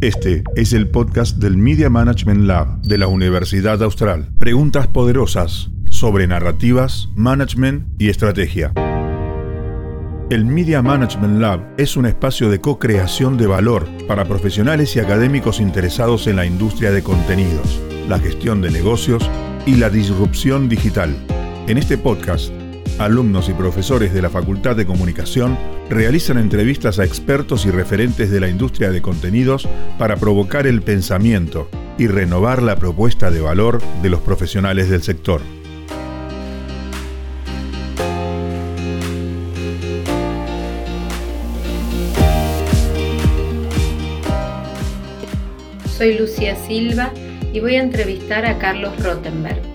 Este es el podcast del Media Management Lab de la Universidad Austral. Preguntas poderosas sobre narrativas, management y estrategia. El Media Management Lab es un espacio de co-creación de valor para profesionales y académicos interesados en la industria de contenidos, la gestión de negocios y la disrupción digital. En este podcast, alumnos y profesores de la Facultad de Comunicación realizan entrevistas a expertos y referentes de la industria de contenidos para provocar el pensamiento y renovar la propuesta de valor de los profesionales del sector. Soy Lucía Silva y voy a entrevistar a Carlos Rottenberg.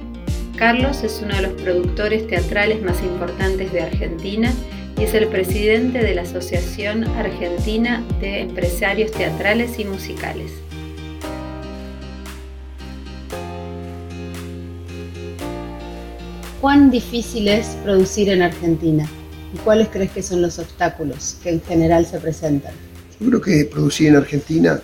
Carlos es uno de los productores teatrales más importantes de Argentina y es el presidente de la Asociación Argentina de Empresarios Teatrales y Musicales. ¿Cuán difícil es producir en Argentina? ¿Y cuáles crees que son los obstáculos que en general se presentan? Yo creo que producir en Argentina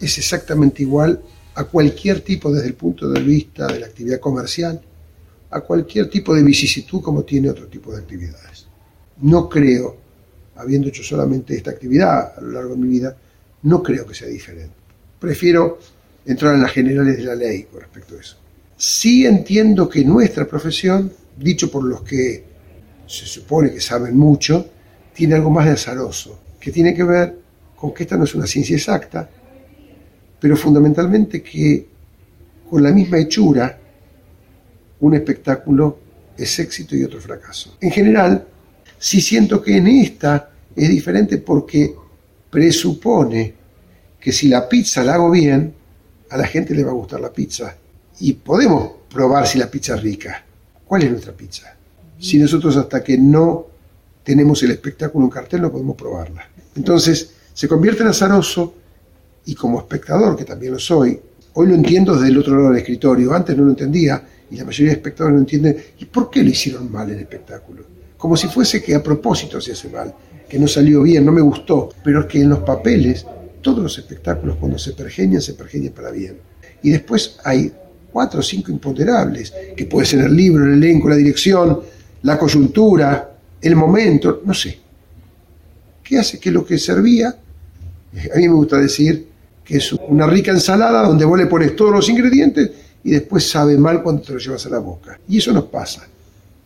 es exactamente igual a cualquier tipo desde el punto de vista de la actividad comercial, a cualquier tipo de vicisitud como tiene otro tipo de actividades. No creo, habiendo hecho solamente esta actividad a lo largo de mi vida, no creo que sea diferente. Prefiero entrar en las generales de la ley con respecto a eso. Sí entiendo que nuestra profesión, dicho por los que se supone que saben mucho, tiene algo más de azaroso, que tiene que ver con que esta no es una ciencia exacta, pero fundamentalmente que con la misma hechura un espectáculo es éxito y otro fracaso. En general, sí siento que en esta es diferente porque presupone que si la pizza la hago bien, a la gente le va a gustar la pizza. Y podemos probar si la pizza es rica. ¿Cuál es nuestra pizza? Si nosotros hasta que no tenemos el espectáculo en cartel no podemos probarla. Entonces se convierte en azaroso y como espectador, que también lo soy, hoy lo entiendo desde el otro lado del escritorio, antes no lo entendía y la mayoría de espectadores no entienden, ¿y por qué lo hicieron mal el espectáculo? Como si fuese que a propósito se hace mal, que no salió bien, no me gustó, pero es que en los papeles, todos los espectáculos cuando se pergenian, se pergenian para bien. Y después hay cuatro o cinco imponderables, que puede ser el libro, el elenco, la dirección, la coyuntura, el momento, no sé. ¿Qué hace que lo que servía, a mí me gusta decir, que es una rica ensalada donde vos le pones todos los ingredientes y después sabe mal cuando te lo llevas a la boca. Y eso nos pasa.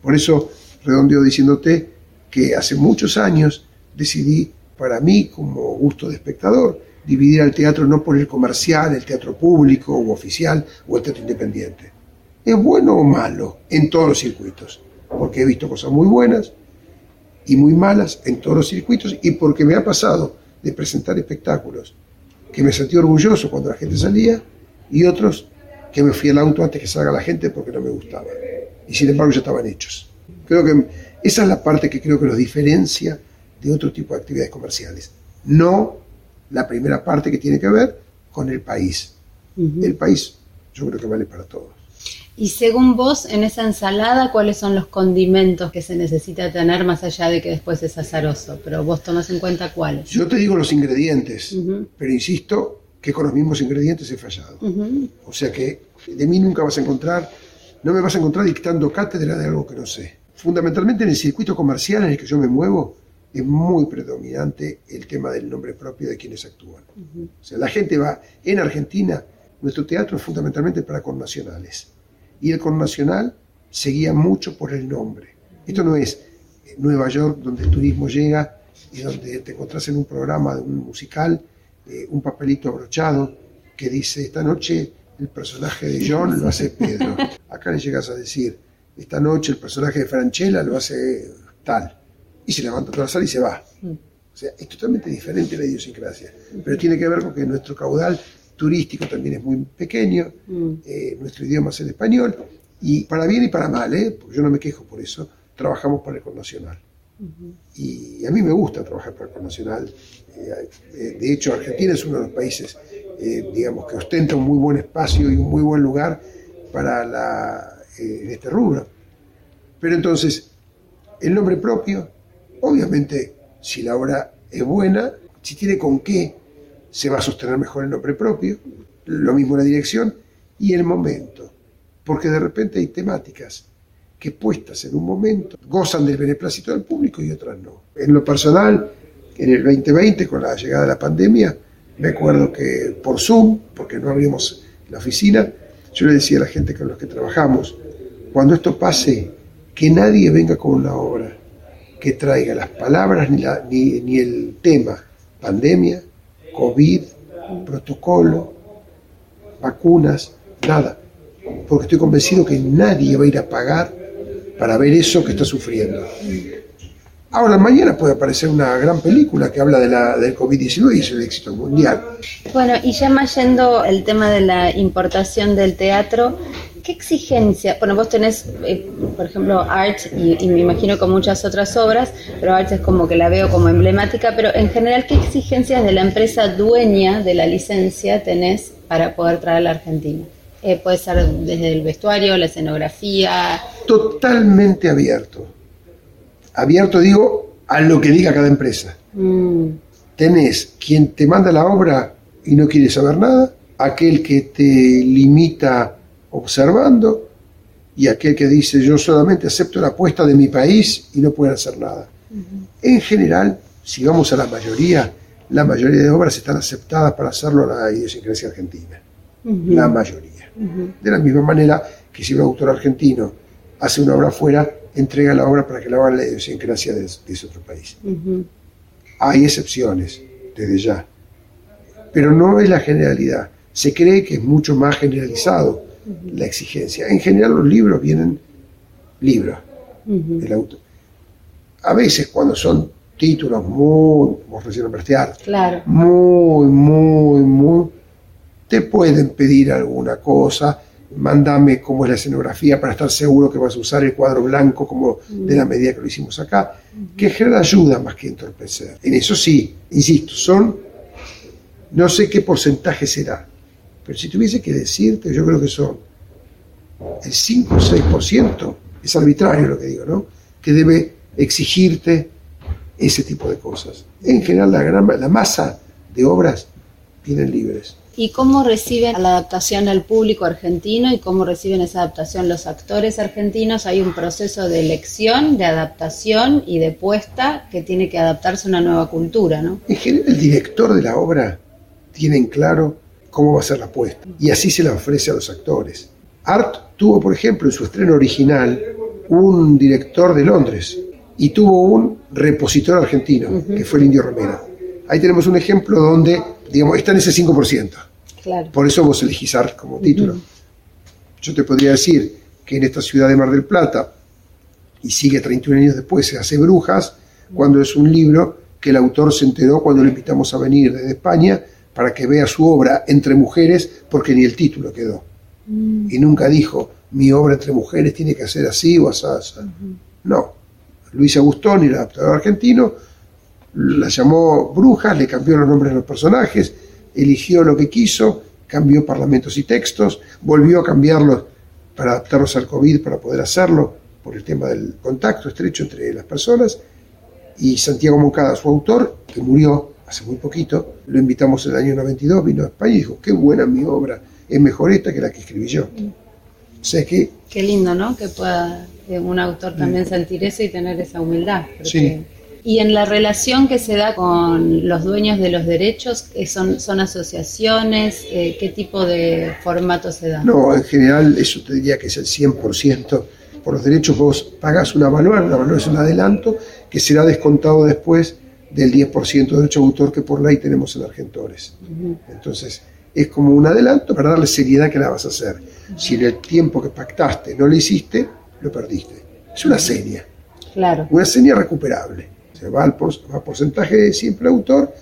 Por eso redondeo diciéndote que hace muchos años decidí, para mí como gusto de espectador, dividir al teatro no por el comercial, el teatro público o oficial o el teatro independiente. ¿Es bueno o malo en todos los circuitos? Porque he visto cosas muy buenas y muy malas en todos los circuitos y porque me ha pasado de presentar espectáculos que me sentí orgulloso cuando la gente salía y otros que me fui al auto antes que salga la gente porque no me gustaba. Y sin embargo ya estaban hechos. Creo que esa es la parte que creo que los diferencia de otro tipo de actividades comerciales. No la primera parte que tiene que ver con el país. El país yo creo que vale para todos. Y según vos, en esa ensalada, ¿cuáles son los condimentos que se necesita tener más allá de que después es azaroso? Pero vos tomás en cuenta cuáles. Yo te digo los ingredientes, pero insisto que con los mismos ingredientes he fallado. O sea que de mí nunca vas a encontrar, no me vas a encontrar dictando cátedra de algo que no sé. Fundamentalmente en el circuito comercial en el que yo me muevo, es muy predominante el tema del nombre propio de quienes actúan. O sea, la gente va, en Argentina, nuestro teatro es fundamentalmente para connacionales y el connacional seguía mucho por el nombre. Esto no es Nueva York, donde el turismo llega y donde te encontrás en un programa de un musical, eh, un papelito abrochado que dice, esta noche el personaje de John lo hace Pedro. Acá le llegas a decir, esta noche el personaje de Franchella lo hace tal. Y se levanta toda la sala y se va. Mm. O sea, es totalmente diferente la idiosincrasia. Pero tiene que ver con que nuestro caudal turístico también es muy pequeño, mm. eh, nuestro idioma es el español, y para bien y para mal, ¿eh? porque yo no me quejo por eso, trabajamos para el connacional. Y a mí me gusta trabajar para el connacional. Eh, eh, de hecho, Argentina es uno de los países, digamos, que ostenta un muy buen espacio y un muy buen lugar para la, en este rubro. Pero entonces, el nombre propio, obviamente, si la obra es buena, si tiene con qué, se va a sostener mejor el nombre propio, lo mismo la dirección y el momento, porque de repente hay temáticas que puestas en un momento gozan del beneplácito del público y otras no. En lo personal, en el 2020, con la llegada de la pandemia, me acuerdo que por Zoom, porque no abrimos la oficina, yo le decía a la gente con los que trabajamos, cuando esto pase, que nadie venga con una obra que traiga las palabras ni, ni, ni el tema pandemia, COVID, protocolo, vacunas, nada. Porque estoy convencido que nadie va a ir a pagar para ver eso que está sufriendo. Ahora, mañana puede aparecer una gran película que habla de la, del COVID-19 y es el éxito mundial. Bueno, y ya más yendo el tema de la importación del teatro, ¿qué exigencia? Bueno, vos tenés, eh, por ejemplo, Art y, y, me imagino con muchas otras obras, pero Art es como que la veo como emblemática, pero en general, ¿qué exigencias de la empresa dueña de la licencia tenés para poder traer a la Argentina? Eh, puede ser desde el vestuario, la escenografía. Totalmente abierto. Abierto, digo, a lo que diga cada empresa. Mm. Tenés quien te manda la obra y no quiere saber nada, aquel que te limita observando y aquel que dice yo solamente acepto la apuesta de mi país y no puede hacer nada. En general, si vamos a la mayoría, la mayoría de obras están aceptadas para hacerlo a la idiosincrasia argentina. La mayoría. De la misma manera que si un autor argentino hace una obra afuera, entrega la obra para que la haga la idiosincrasia de, de ese otro país. Hay excepciones, desde ya, pero no es la generalidad. Se cree que es mucho más generalizado la exigencia. En general los libros vienen libros del autor. A veces cuando son títulos muy, como recién claro. muy, muy, muy te pueden pedir alguna cosa, mándame cómo es la escenografía para estar seguro que vas a usar el cuadro blanco como de la medida que lo hicimos acá, que genera ayuda más que entorpecer. En eso sí, insisto, son, no sé qué porcentaje será, pero si tuviese que decirte, yo creo que son el 5 o 6%, es arbitrario lo que digo, ¿no? Que debe exigirte ese tipo de cosas. En general, la, gran, la masa de obras vienen libres. ¿Y cómo reciben la adaptación al público argentino y cómo reciben esa adaptación los actores argentinos? Hay un proceso de elección, de adaptación y de puesta que tiene que adaptarse a una nueva cultura, ¿no? En general, el director de la obra tiene en claro cómo va a ser la puesta y así se la ofrece a los actores. Art tuvo, por ejemplo, en su estreno original un director de Londres y tuvo un repositor argentino, que fue el Indio Romero. Ahí tenemos un ejemplo donde, digamos, está en ese 5%. Por eso vos elegís Art como título. Yo te podría decir que en esta ciudad de Mar del Plata, y sigue 31 años después, se hace Brujas, cuando es un libro que el autor se enteró cuando le invitamos a venir desde España para que vea su obra entre mujeres, porque ni el título quedó. Mm. Y nunca dijo, mi obra entre mujeres tiene que ser así o así. No. Luis Agustón, el adaptador argentino, la llamó Brujas, le cambió los nombres de los personajes, eligió lo que quiso, cambió parlamentos y textos, volvió a cambiarlos para adaptarlos al COVID, para poder hacerlo, por el tema del contacto estrecho entre las personas. Y Santiago Moncada, su autor, que murió hace muy poquito, lo invitamos en el año 92, vino a España y dijo, qué buena mi obra, es mejor esta que la que escribí yo. O sea que... Qué lindo, ¿no? Que pueda un autor también sentir eso y tener esa humildad. Sí y en la relación que se da con los dueños de los derechos, ¿son, son asociaciones? Eh, ¿Qué tipo de formato se da? No, en general eso te diría que es el 100%. Por los derechos vos pagas una valor, una valor es un adelanto que será descontado después del 10% de derecho de autor que por ley tenemos en Argentores. Entonces, es como un adelanto para darle seriedad que la vas a hacer. Si en el tiempo que pactaste no lo hiciste, lo perdiste. Es una seña. Claro. Una seña recuperable. Se va al porcentaje de siempre autor,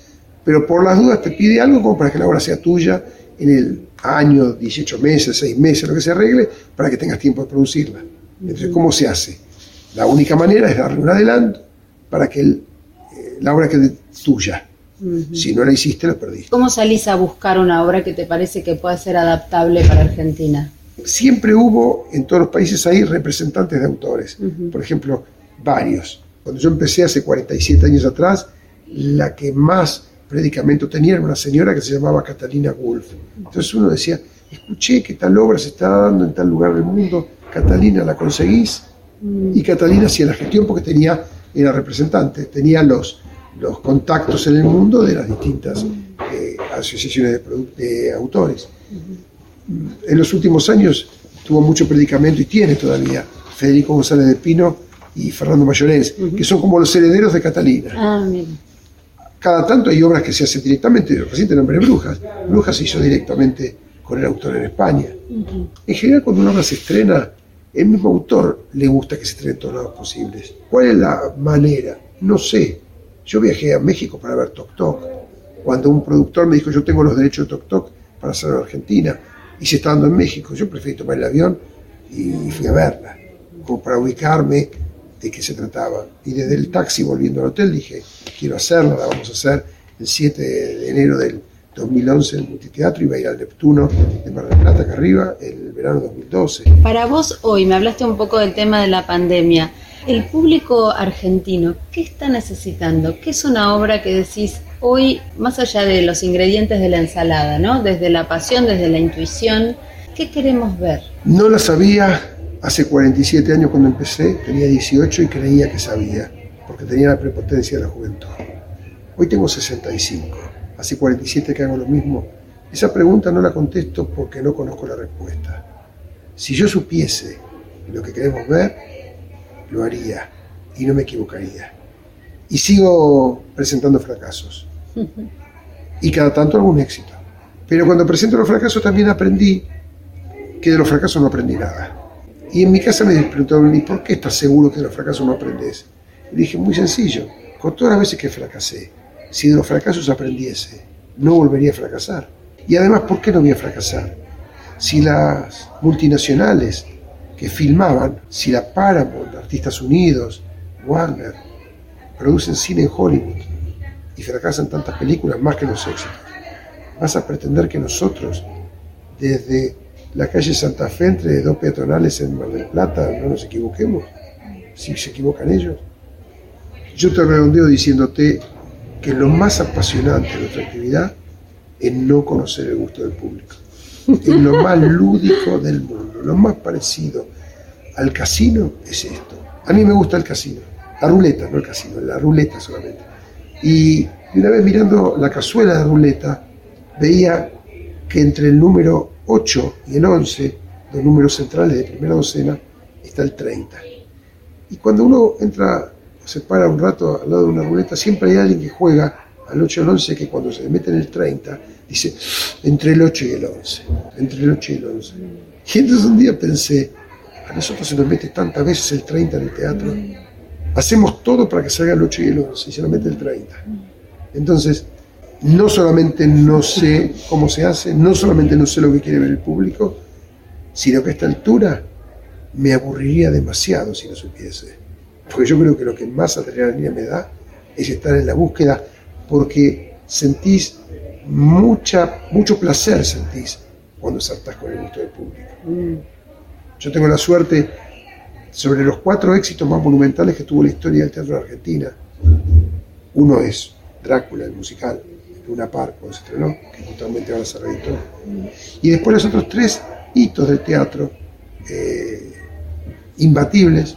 pero por las dudas te pide algo como para que la obra sea tuya en el año, 18 meses, 6 meses, lo que se arregle, para que tengas tiempo de producirla. Entonces, ¿cómo se hace? La única manera es darle un adelanto para que eh, la obra quede tuya. Si no la hiciste, la perdiste. ¿Cómo salís a buscar una obra que te parece que pueda ser adaptable para Argentina? Siempre hubo en todos los países ahí representantes de autores. Por ejemplo, varios. Cuando yo empecé hace 47 años atrás, la que más predicamento, tenían una señora que se llamaba Catalina Wolf. Entonces uno decía, escuché que tal obra se está dando en tal lugar del mundo, Catalina, ¿la conseguís? Y Catalina hacía la gestión porque tenía, era representante, tenía los, los contactos en el mundo de las distintas eh, asociaciones de, autores. En los últimos años tuvo mucho predicamento y tiene todavía Federico González de Pino y Fernando Mayorens, que son como los herederos de Catalina. Ah, Cada tanto hay obras que se hacen directamente, reciente nombre Brujas. Brujas se hizo directamente con el autor en España. En general, cuando una obra se estrena, el mismo autor le gusta que se estrene en todos lados posibles. ¿Cuál es la manera? No sé. Yo viajé a México para ver Tok Tok. Cuando un productor me dijo, yo tengo los derechos de Tok Tok para hacerlo en Argentina, y se está dando en México, yo preferí tomar el avión y fui a verla, como para ubicarme de qué se trataba. Y desde el taxi volviendo al hotel dije, quiero hacerla, la vamos a hacer el 7 de enero del 2011 en el multiteatro, iba a ir al Neptuno de Mar del Plata, acá arriba, el verano 2012. Para vos hoy, me hablaste un poco del tema de la pandemia. El público argentino, ¿qué está necesitando? ¿Qué es una obra que decís hoy, más allá de los ingredientes de la ensalada, ¿no? Desde la pasión, desde la intuición, ¿qué queremos ver? No la sabía hace 47 años cuando empecé, tenía 18 y creía que sabía, porque tenía la prepotencia de la juventud. Hoy tengo 65 hace 47 que hago lo mismo? Esa pregunta no la contesto porque no conozco la respuesta. Si yo supiese lo que queremos ver, lo haría y no me equivocaría. Y sigo presentando fracasos. Y cada tanto algún éxito. Pero cuando presento los fracasos también aprendí que de los fracasos no aprendí nada. Y en mi casa me preguntaron, ¿y por qué estás seguro que de los fracasos no aprendes? Y dije, muy sencillo, con todas las veces que fracasé, si de los fracasos aprendiese, no volvería a fracasar. Y además, ¿por qué no voy a fracasar? Si las multinacionales que filmaban, si la Paramount, Artistas Unidos, Warner, producen cine en Hollywood y fracasan tantas películas más que los éxitos, ¿vas a pretender que nosotros, desde la calle Santa Fe, entre dos peatonales en Mar del Plata, no nos equivoquemos? Si se equivocan ellos. Yo te redondeo diciéndote que lo más apasionante de nuestra actividad es no conocer el gusto del público. Es lo más lúdico del mundo, lo más parecido al casino es esto. A mí me gusta el casino, la ruleta, no el casino, la ruleta solamente. Y una vez mirando la cazuela de ruleta, veía que entre el número 8 y el 11, los números centrales de primera docena, está el 30. Y cuando uno entra se para un rato al lado de una ruleta, siempre hay alguien que juega al 8 y al 11 que cuando se mete en el 30 dice entre el 8 y el 11, entre el 8 y el 11. Y entonces un día pensé, a nosotros se nos mete tantas veces el 30 en el teatro, hacemos todo para que salga el 8 y el 11 y se nos mete el 30. Entonces, no solamente no sé cómo se hace, no solamente no sé lo que quiere ver el público, sino que a esta altura me aburriría demasiado si no supiese. Porque yo creo que lo que más adrenalina me da es estar en la búsqueda, porque sentís mucha, mucho placer, sentís cuando saltás con el gusto del público. Mm. Yo tengo la suerte, sobre los cuatro éxitos más monumentales que tuvo la historia del teatro de Argentina, uno es Drácula, el musical, Luna Park, cuando se estrenó, que justamente ahora se reeditó. Mm. Y después los otros tres hitos del teatro, eh, imbatibles,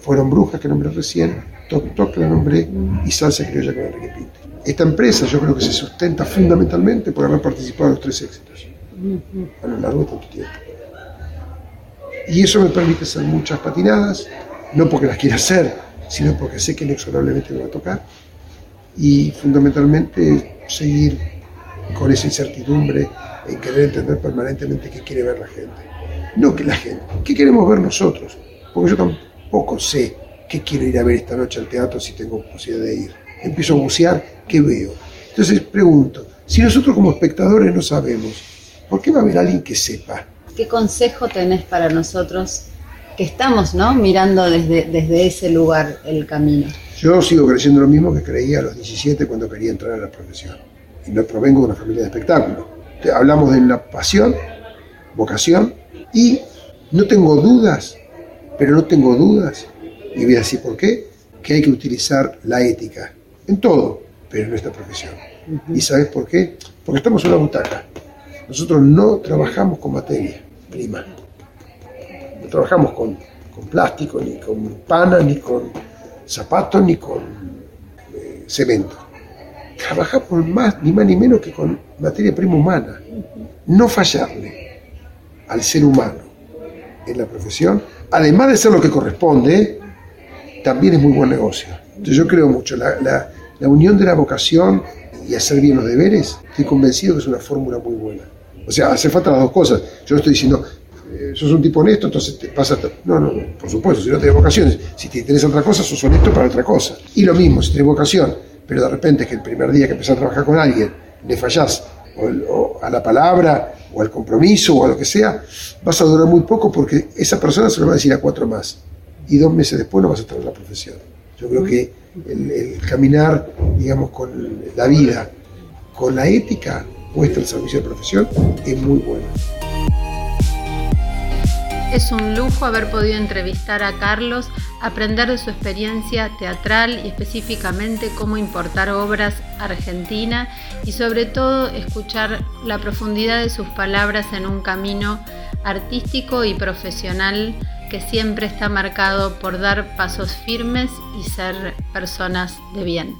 fueron Brujas, que nombré recién, Toc que la nombré, y Salsa Criolla con Enrique Pinto. Esta empresa yo creo que se sustenta fundamentalmente por haber participado en los tres éxitos a lo largo de tanto tiempo. Y eso me permite hacer muchas patinadas, no porque las quiera hacer, sino porque sé que inexorablemente me va a tocar. Y fundamentalmente seguir con esa incertidumbre en querer entender permanentemente qué quiere ver la gente. No que la gente, qué queremos ver nosotros. Porque yo tampoco poco sé qué quiero ir a ver esta noche al teatro si tengo posibilidad de ir. Empiezo a bucear, ¿qué veo? Entonces pregunto, si nosotros como espectadores no sabemos, ¿por qué va a haber alguien que sepa? ¿Qué consejo tenés para nosotros que estamos ¿no? mirando desde, desde ese lugar el camino? Yo sigo creyendo lo mismo que creía a los 17 cuando quería entrar a la profesión. Y no provengo de una familia de espectáculo. Hablamos de la pasión, vocación, y no tengo dudas pero no tengo dudas, y voy a decir por qué, que hay que utilizar la ética en todo, pero en nuestra profesión. ¿Y sabes por qué? Porque estamos en una butaca. Nosotros no trabajamos con materia prima. No trabajamos con, plástico, ni con pana, ni con zapatos, ni con eh, cemento. Trabajamos más, ni más ni menos que con materia prima humana. No fallarle al ser humano en la profesión, además de ser lo que corresponde, también es muy buen negocio. Entonces yo creo mucho, la, la unión de la vocación y hacer bien los deberes, estoy convencido que es una fórmula muy buena. O sea, hace falta las dos cosas. Yo estoy diciendo, eh, sos un tipo honesto, entonces te pasa... No, no, por supuesto, si no tienes vocaciones, si te interesa otra cosa, sos honesto para otra cosa. Y lo mismo, si tienes vocación, pero de repente es que el primer día que empezás a trabajar con alguien, le fallás o, a la palabra, o al compromiso, o a lo que sea, vas a durar muy poco porque esa persona se lo va a decir a cuatro más. Y dos meses después no vas a estar en la profesión. Yo creo que el, caminar, digamos, con la vida, con la ética puesta al servicio de profesión, es muy bueno. Es un lujo haber podido entrevistar a Carlos, aprender de su experiencia teatral y específicamente cómo importar obras a Argentina y sobre todo escuchar la profundidad de sus palabras en un camino artístico y profesional que siempre está marcado por dar pasos firmes y ser personas de bien.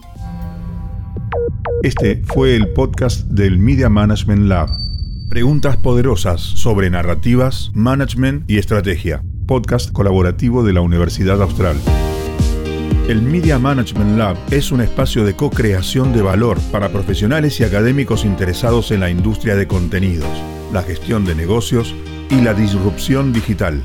Este fue el podcast del Media Management Lab. Preguntas poderosas sobre narrativas, management y estrategia. Podcast colaborativo de la Universidad Austral. El Media Management Lab es un espacio de co-creación de valor para profesionales y académicos interesados en la industria de contenidos, la gestión de negocios y la disrupción digital